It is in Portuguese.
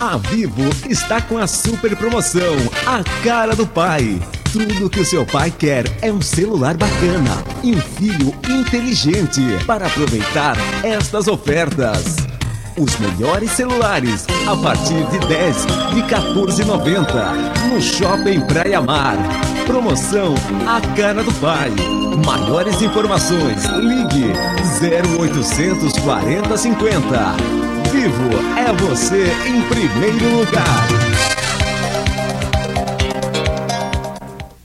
A Vivo está com a super promoção A Cara do Pai. Tudo que o seu pai quer é um celular bacana e um filho inteligente para aproveitar estas ofertas. Os melhores celulares a partir de 10 de 14,90 no Shopping Praia Mar. Promoção A Cara do Pai. Maiores informações, ligue 0800 40 50. Vivo é você em primeiro lugar.